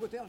C'est bon,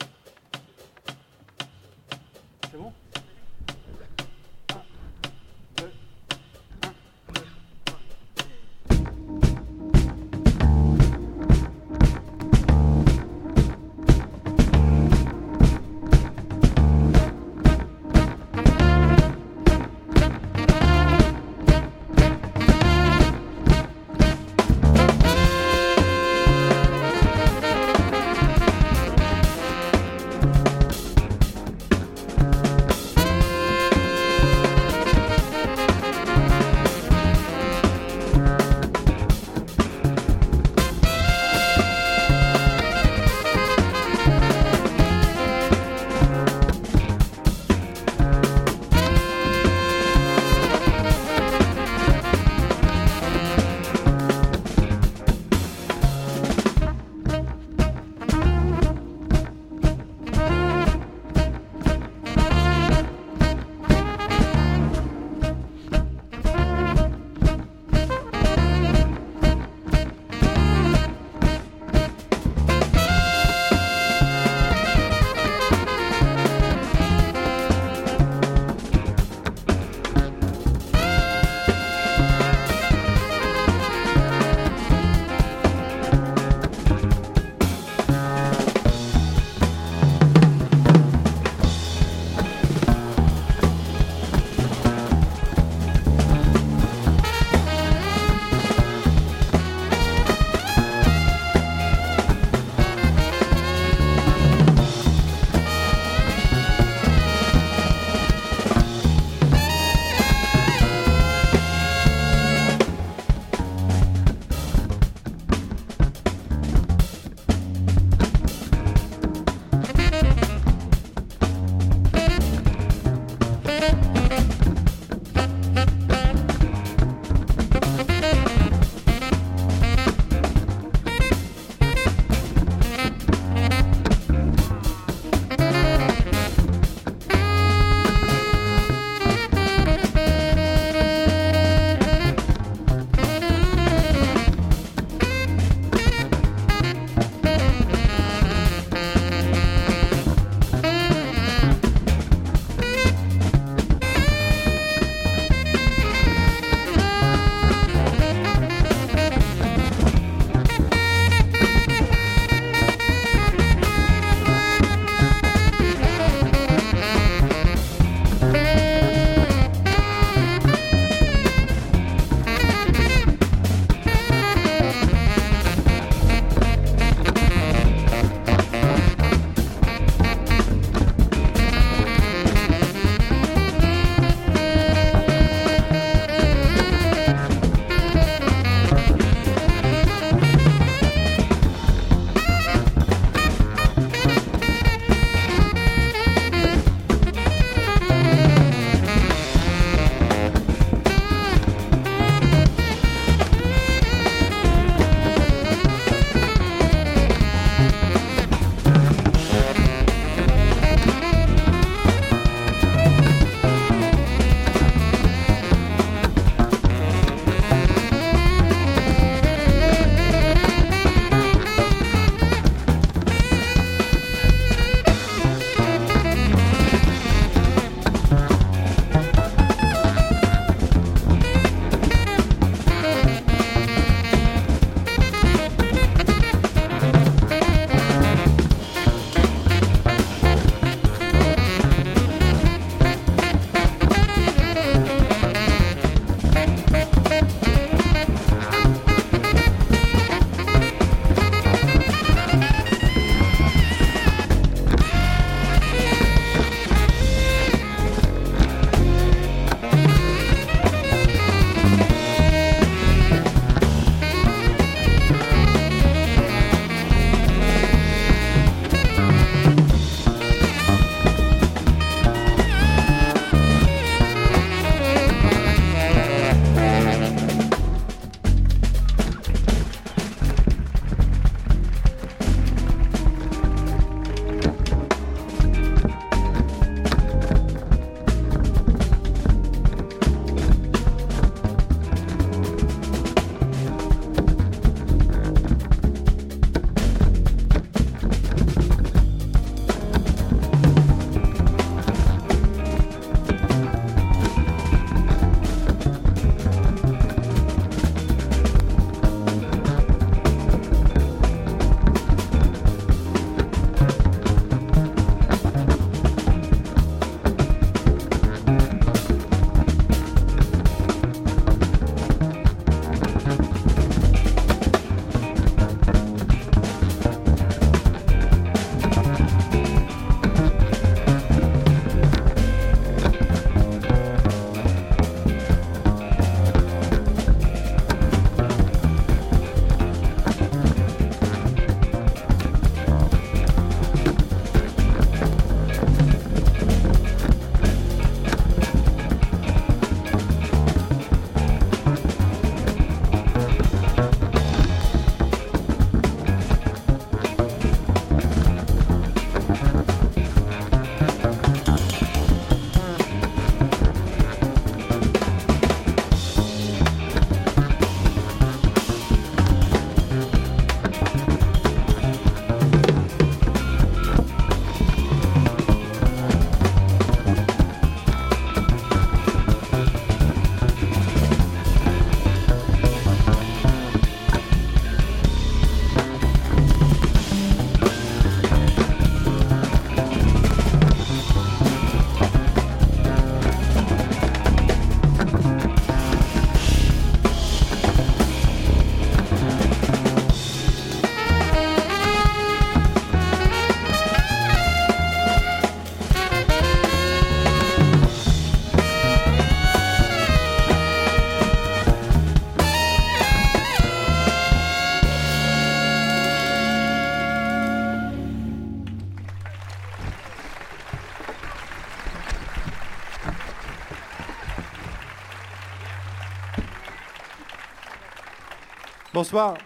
Bonsoir.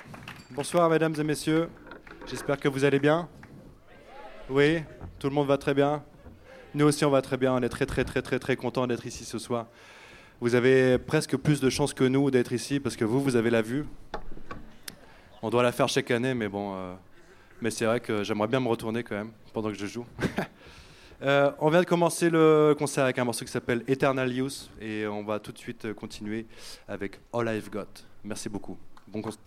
Bonsoir, mesdames et messieurs. J'espère que vous allez bien. Oui, tout le monde va très bien. Nous aussi, on va très bien. On est très, très, très, très, très contents d'être ici ce soir. Vous avez presque plus de chances que nous d'être ici parce que vous, vous avez la vue. On doit la faire chaque année, mais bon. euh, mais c'est vrai que j'aimerais bien me retourner quand même pendant que je joue. Euh, on vient de commencer le concert avec un morceau qui s'appelle Eternal Youth et on va tout de suite continuer avec All I've Got. Merci beaucoup. Bon concert.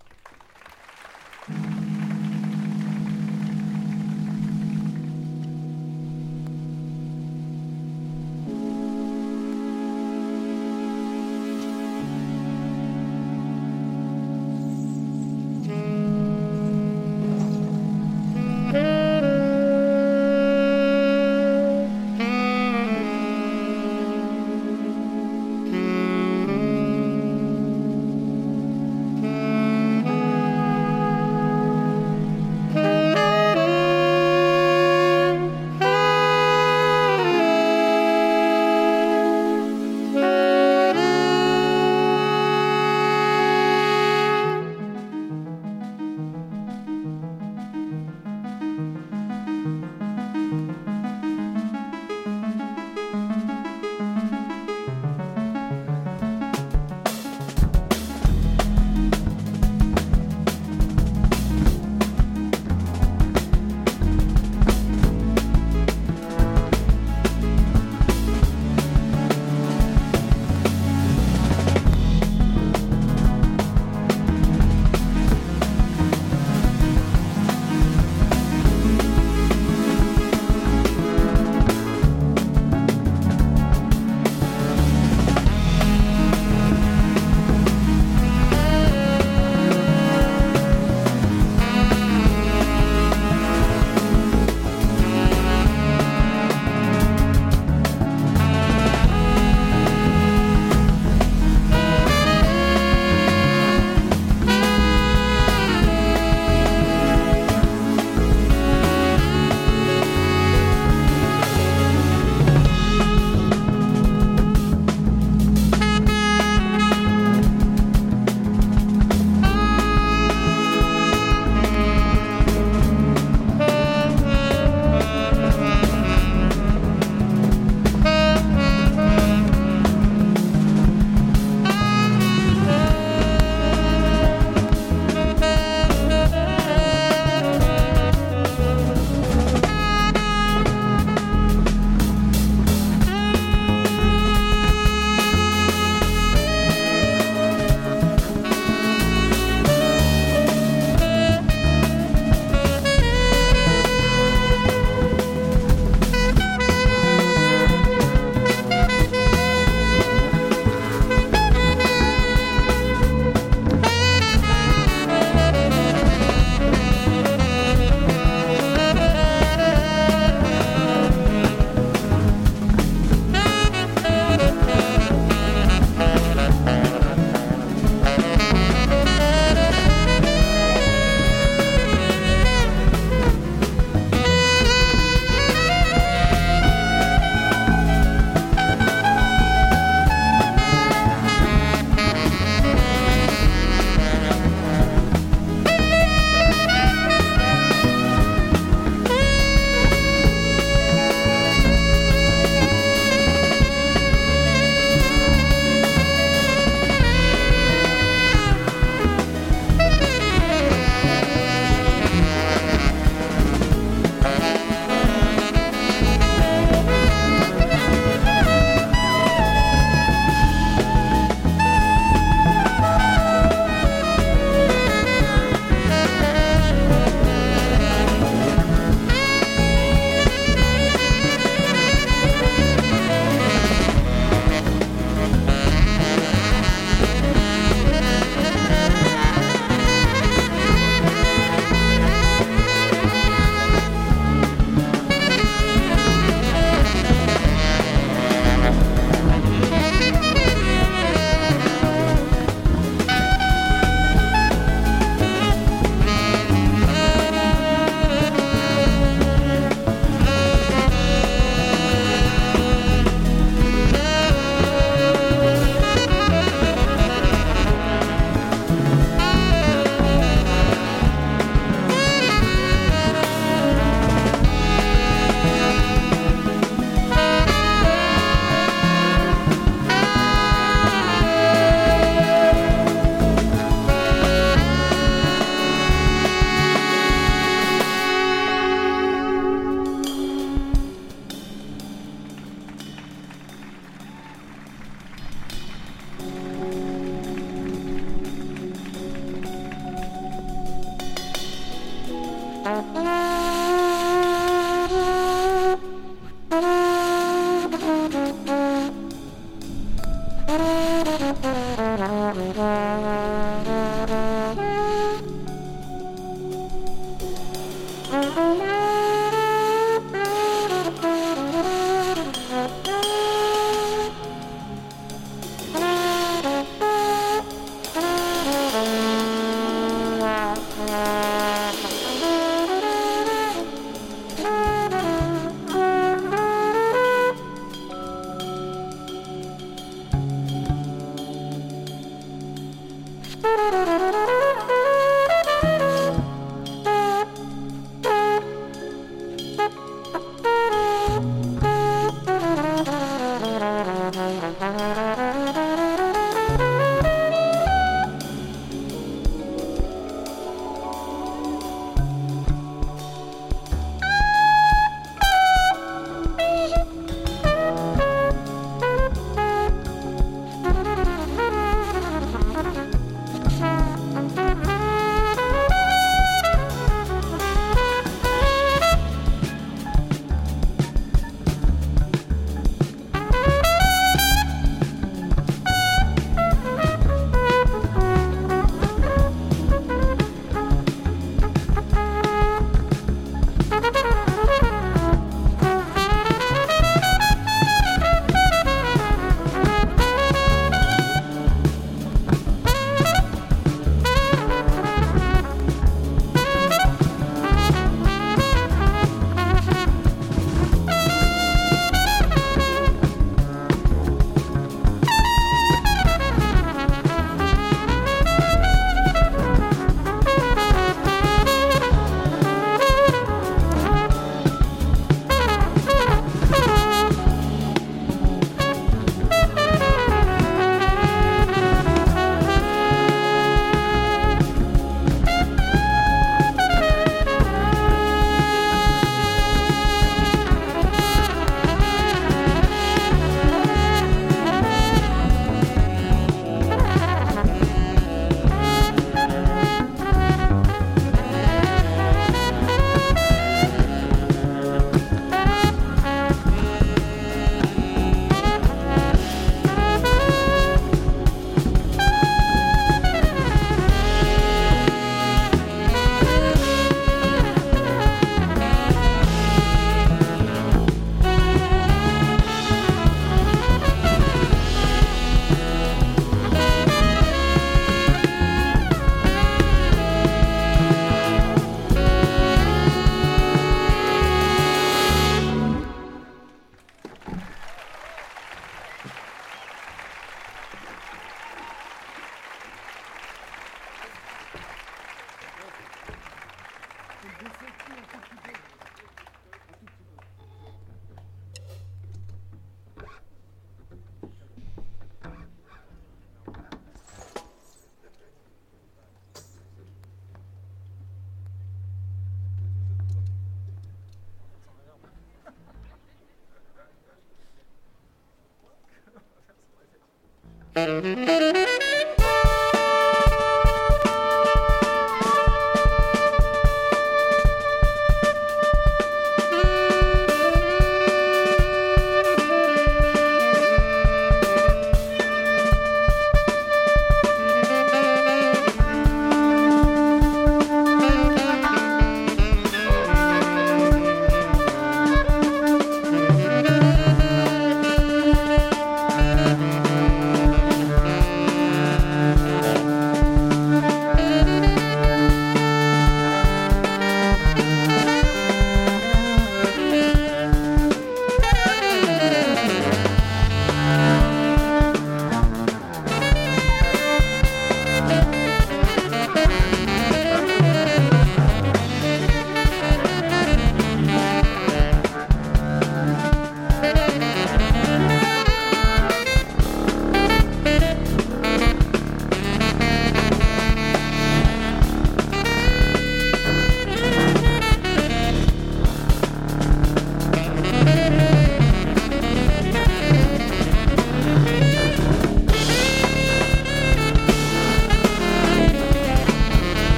Mm-hmm.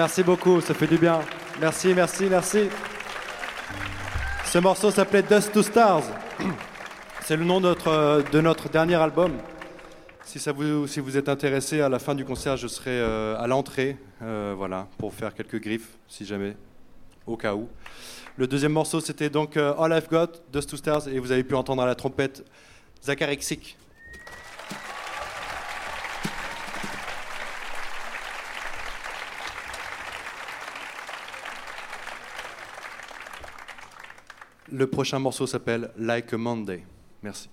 Merci beaucoup, ça fait du bien. Merci, merci, merci. Ce morceau s'appelait Dust to Stars. C'est le nom de notre, de notre dernier album. Si, ça vous, si vous êtes intéressé, à la fin du concert, je serai euh, à l'entrée, euh, voilà, pour faire quelques griffes, si jamais, au cas où. Le deuxième morceau, c'était donc euh, All I've Got, Dust to Stars, et vous avez pu entendre à la trompette Zachary. Le prochain morceau s'appelle Like a Monday. Merci.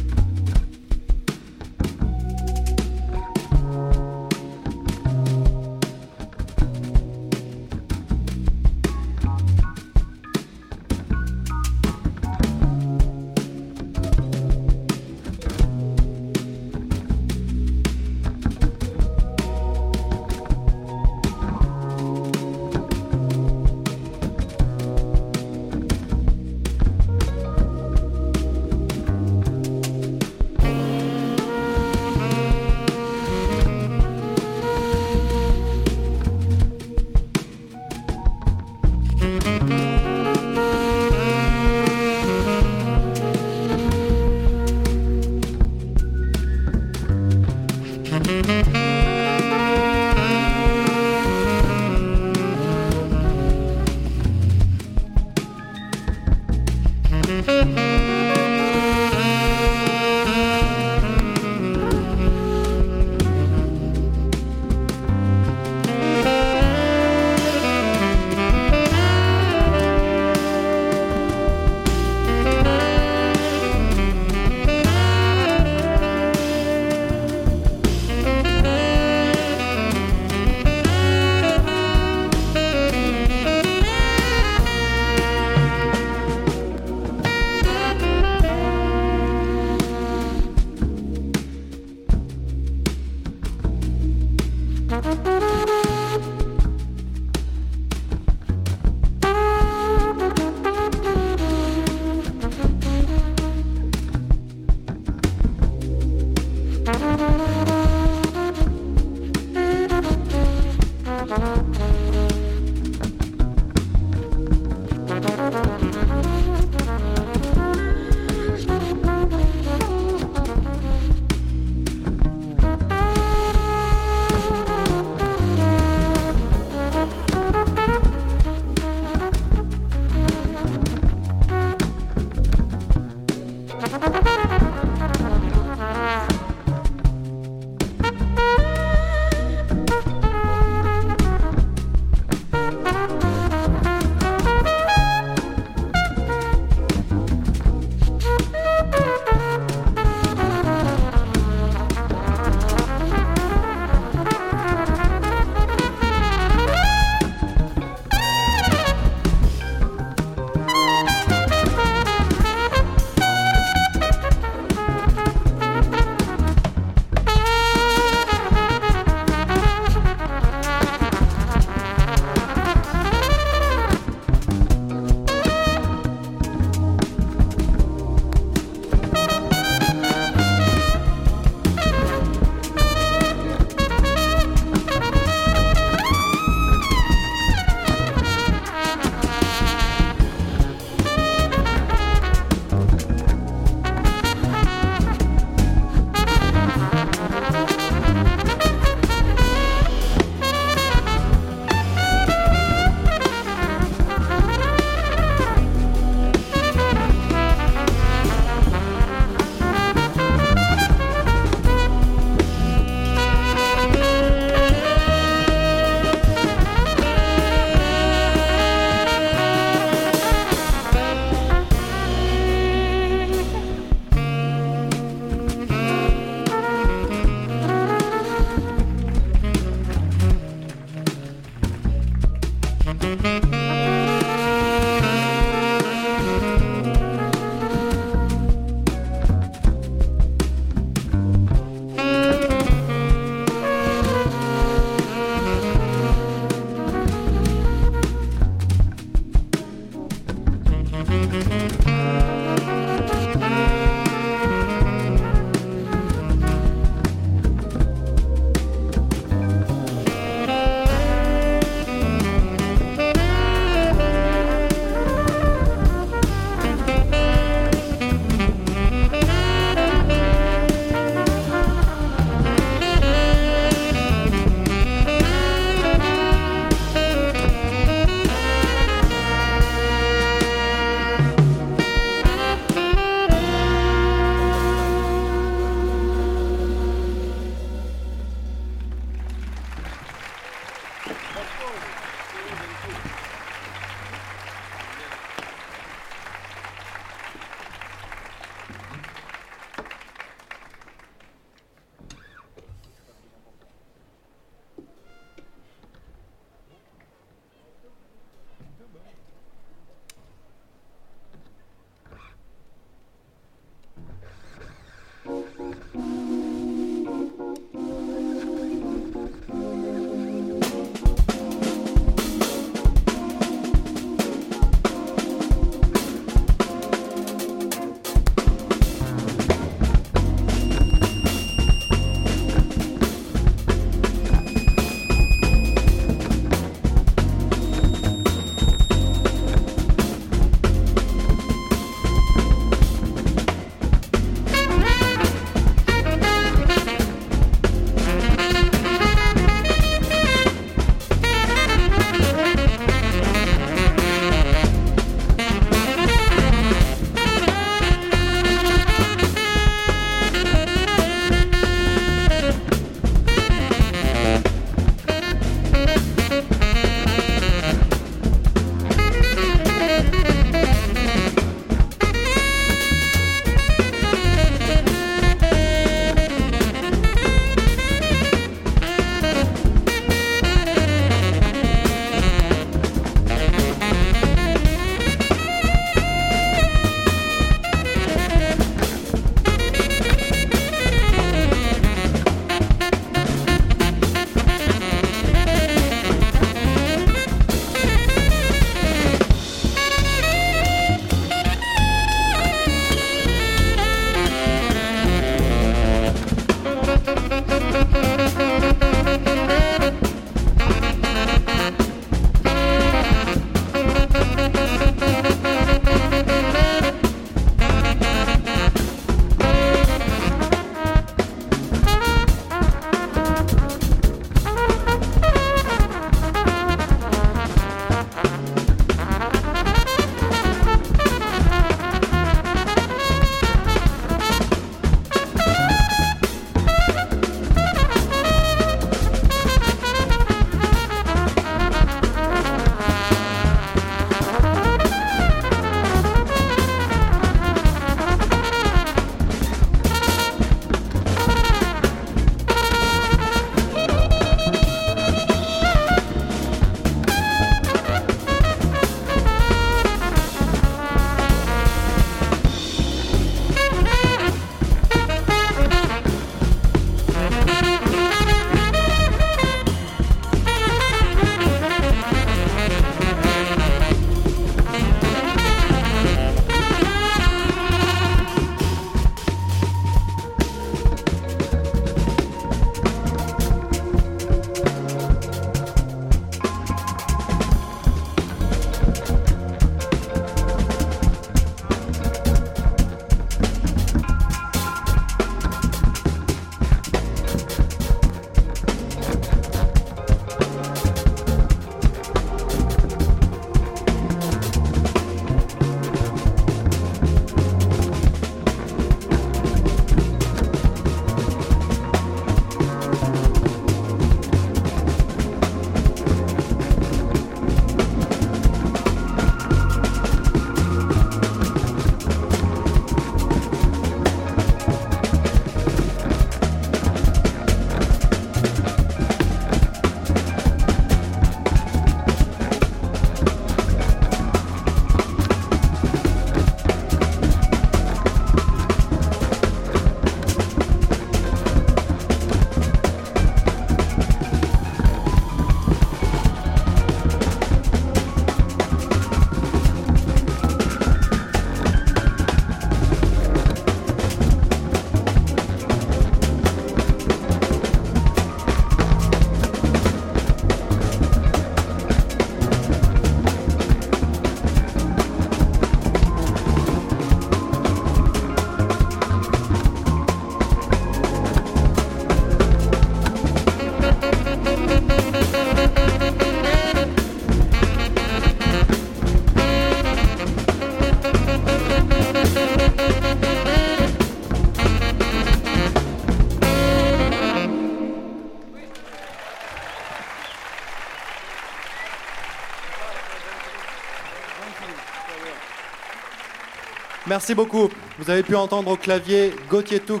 Merci beaucoup. Vous avez pu entendre au clavier Gauthier Toux.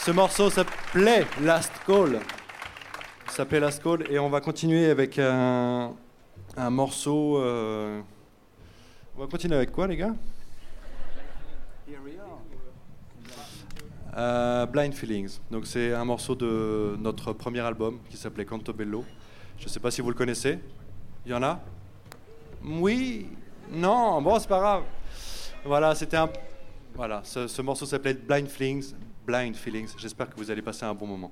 Ce morceau s'appelait Last Call. s'appelait Last Call et on va continuer avec un, un morceau. euh, On va continuer avec quoi, les gars? Euh, Blind Feelings. Donc c'est un morceau de notre premier album qui s'appelait Canto Bello. Je ne sais pas si vous le connaissez. Y en a? Oui Non Bon, c'est pas grave. Voilà, c'était un. Voilà, ce morceau s'appelait Blind Feelings. Blind Feelings. J'espère que vous allez passer un bon moment.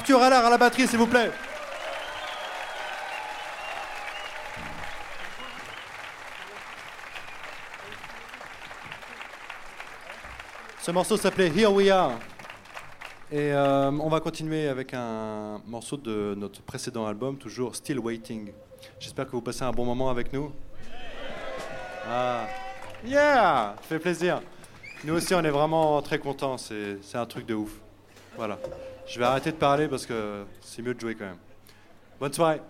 Arthur Allard à la batterie, s'il vous plaît. Ce morceau s'appelait Here We Are. Et euh, on va continuer avec un morceau de notre précédent album, toujours Still Waiting. J'espère que vous passez un bon moment avec nous. Ah, yeah, fait plaisir. Nous aussi, on est vraiment très contents. C'est un truc de ouf. Voilà. Je vais arrêter de parler parce que c'est mieux de jouer quand même. Bonne soirée.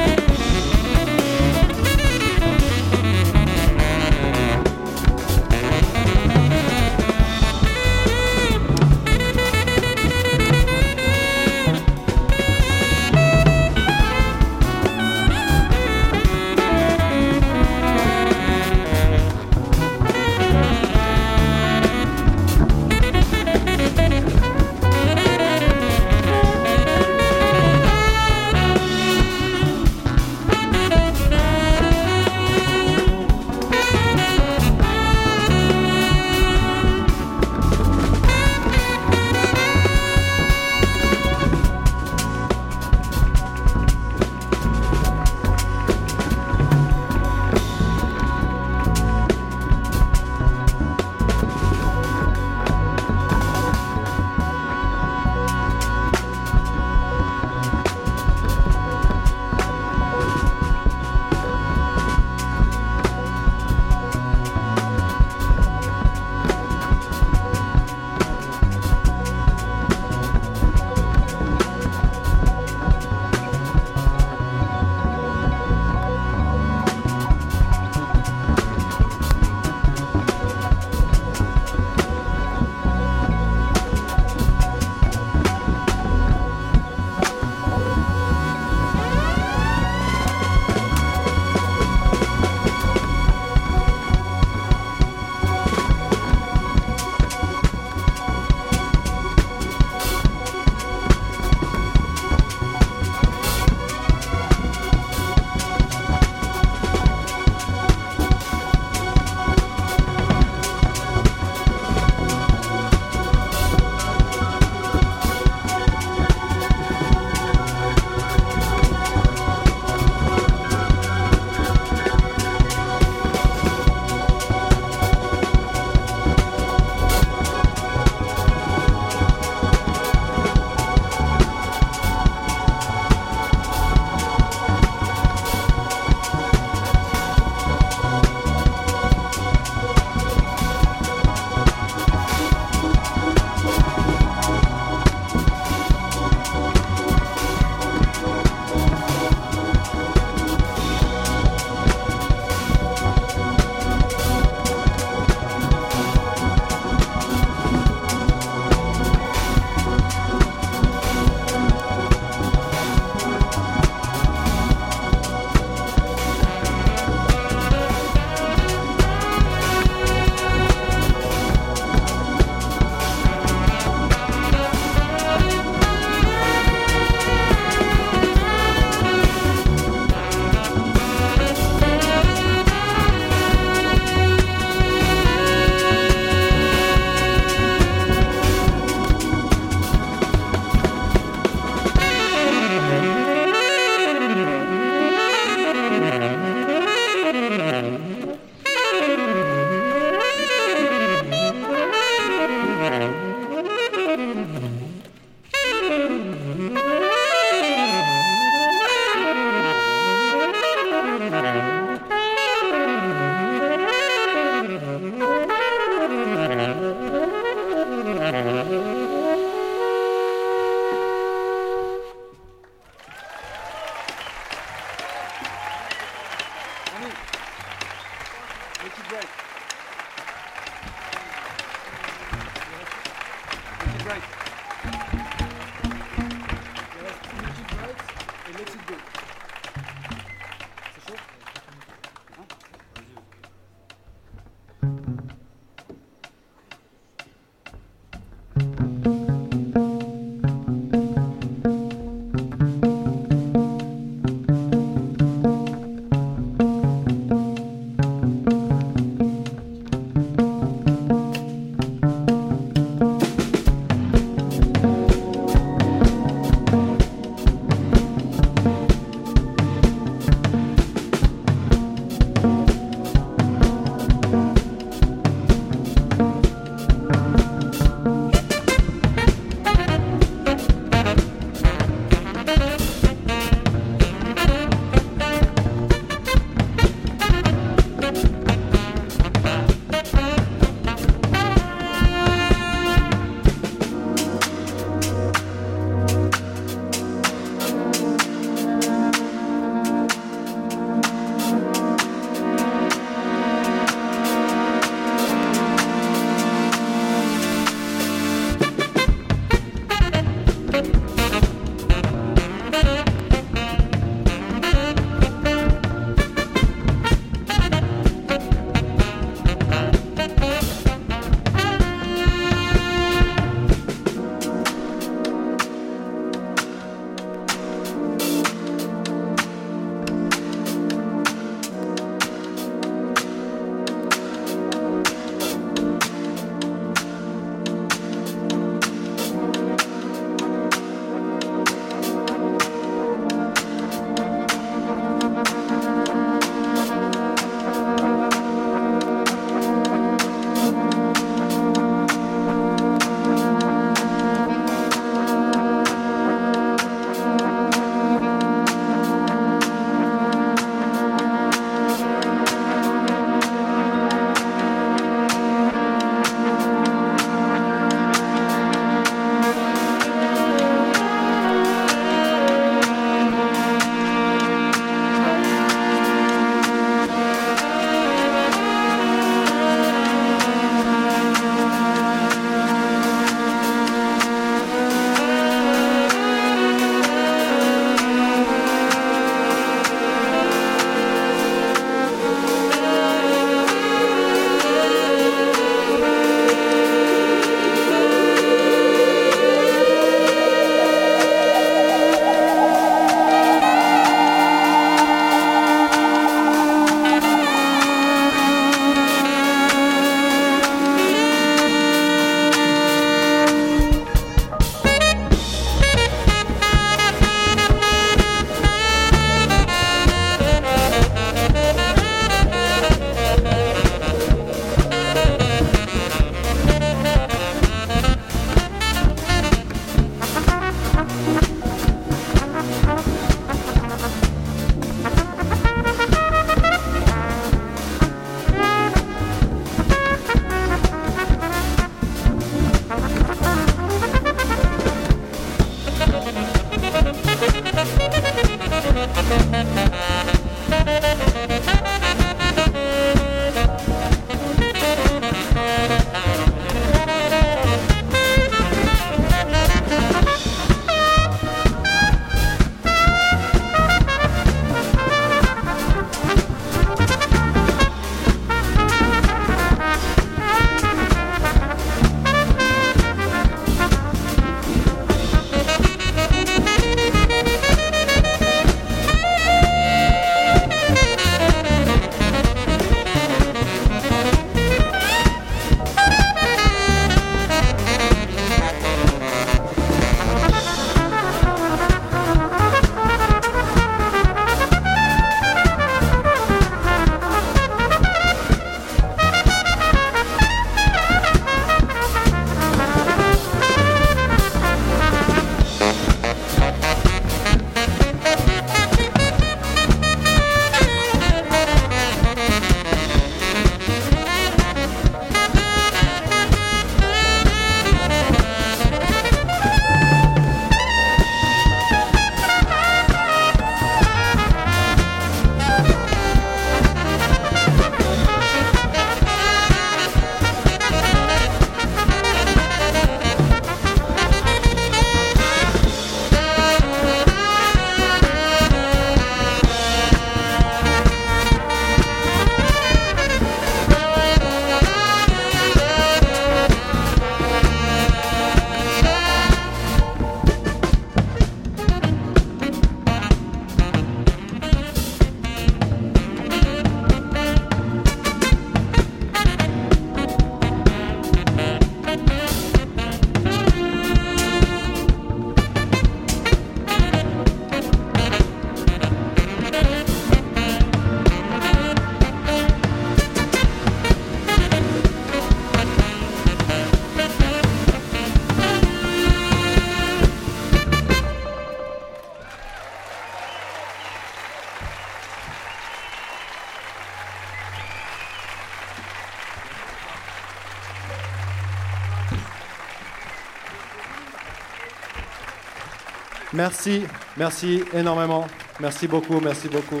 Merci, merci énormément. Merci beaucoup, merci beaucoup.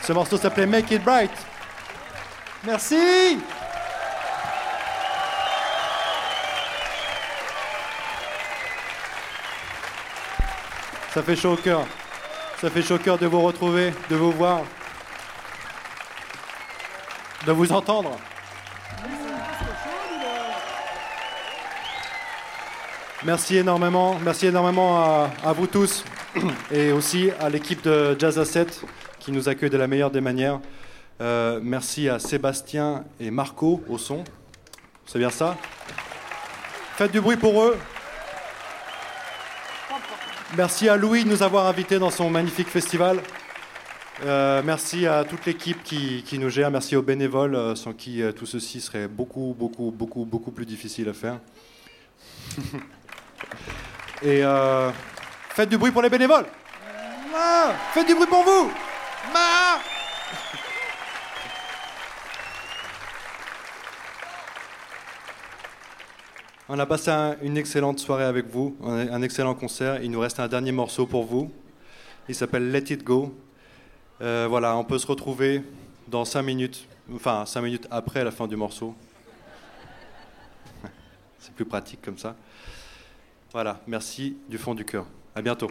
Ce morceau s'appelait Make It Bright. Merci. Ça fait chaud au cœur. Ça fait chaud au cœur de vous retrouver, de vous voir, de vous entendre. Merci énormément, merci énormément à, vous tous et aussi à l'équipe de Jazz Asset qui nous accueille de la meilleure des manières. Euh, merci à Sébastien et Marco au son. C'est bien ça? Faites du bruit pour eux. Merci à Louis de nous avoir invités dans son magnifique festival. Euh, merci à toute l'équipe qui, nous gère. Merci aux bénévoles euh, sans qui tout ceci serait beaucoup, beaucoup, beaucoup, beaucoup plus difficile à faire. Et euh, faites du bruit pour les bénévoles. Faites du bruit pour vous. On a passé un- une excellente soirée avec vous, un, un excellent concert. Il nous reste un dernier morceau pour vous. Il s'appelle Let It Go. Euh, voilà, on peut se retrouver dans 5 minutes, enfin 5 minutes après la fin du morceau. C'est plus pratique comme ça. Voilà, merci du fond du cœur. À bientôt.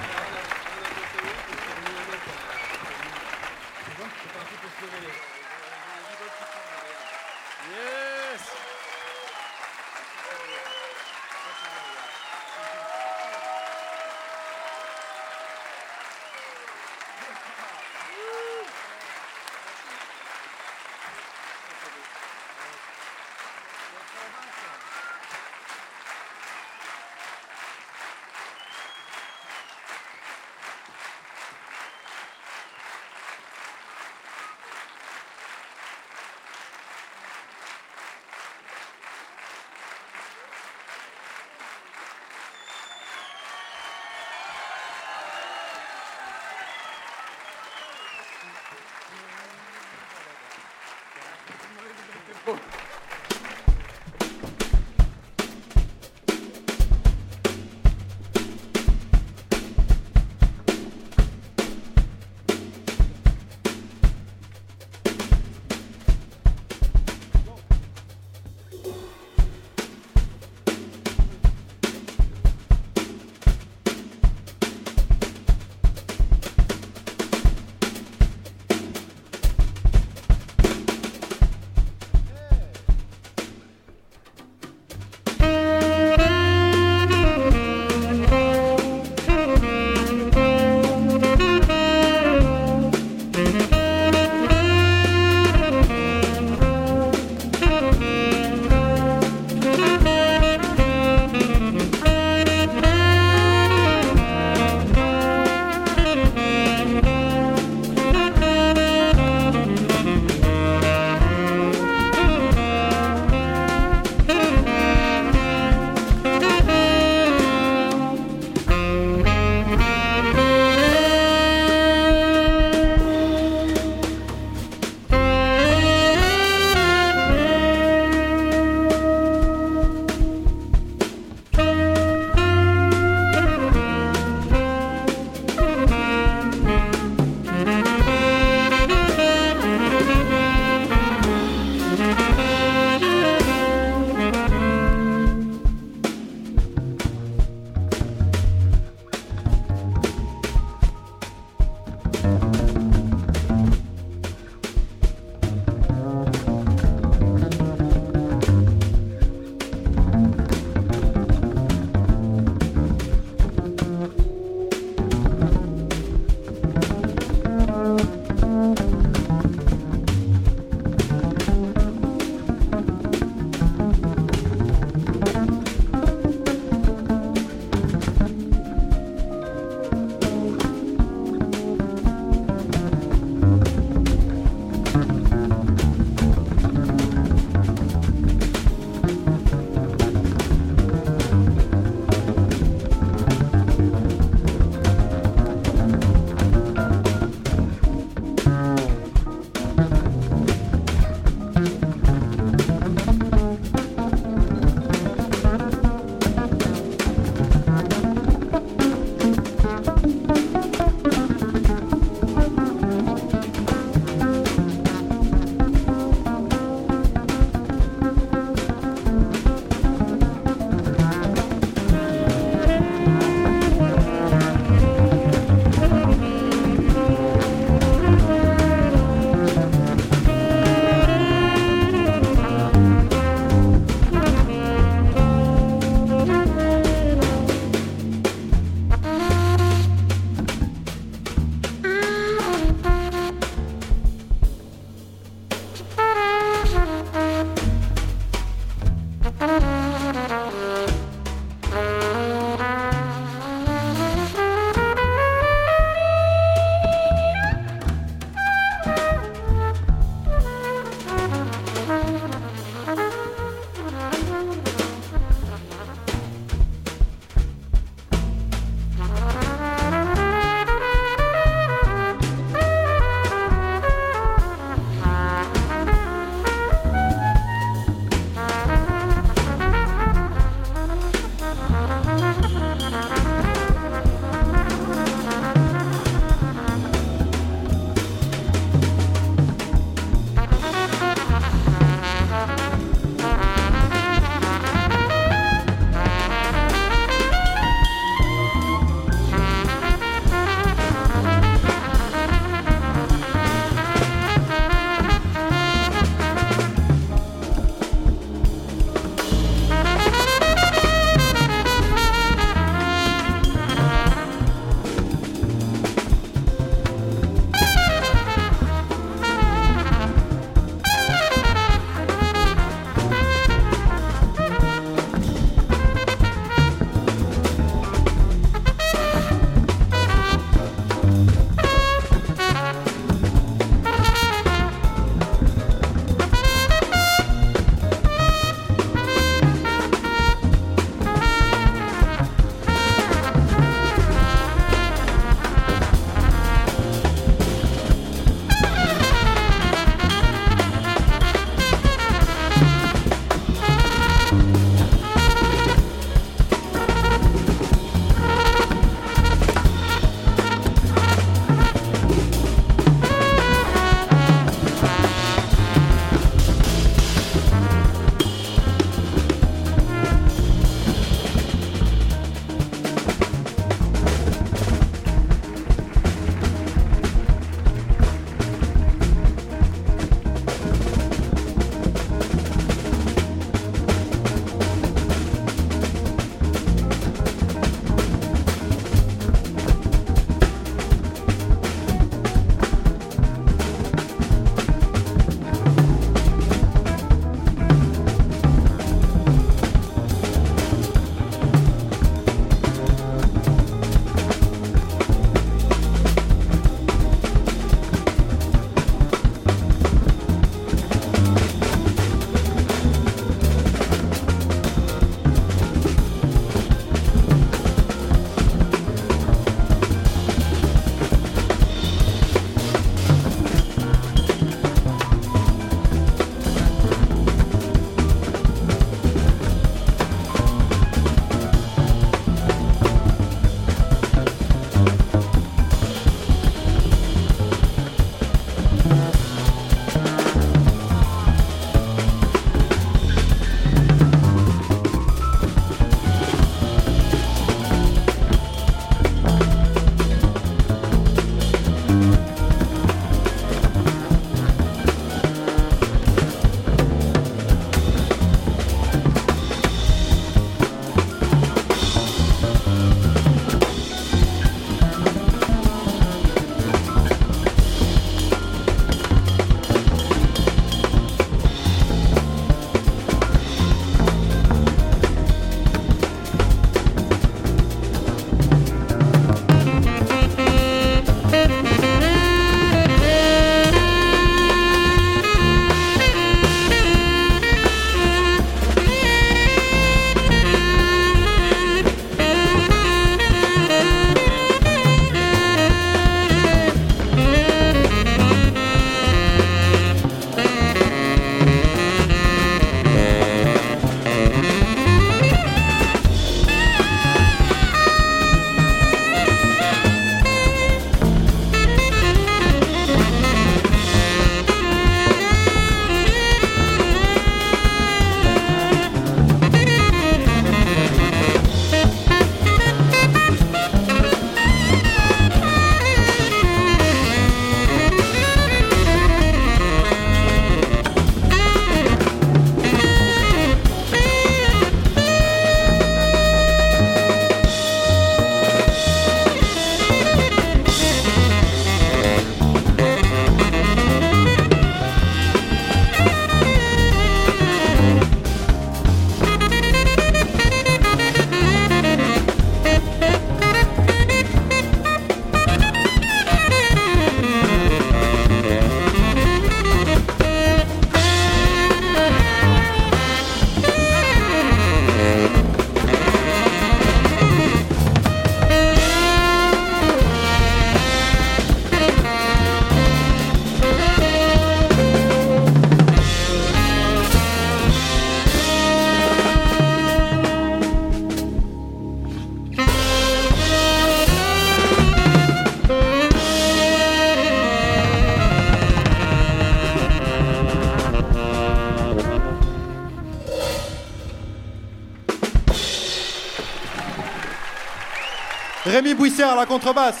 Rémi Bouissère à la contrebasse.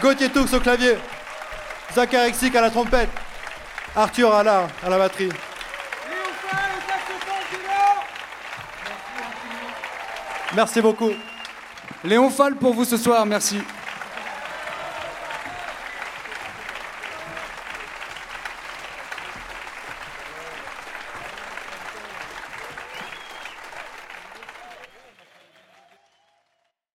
Gauthier Toux au clavier. Zachar Exic à la trompette. Arthur à la batterie. Merci beaucoup. Léon Fall pour vous ce soir, merci.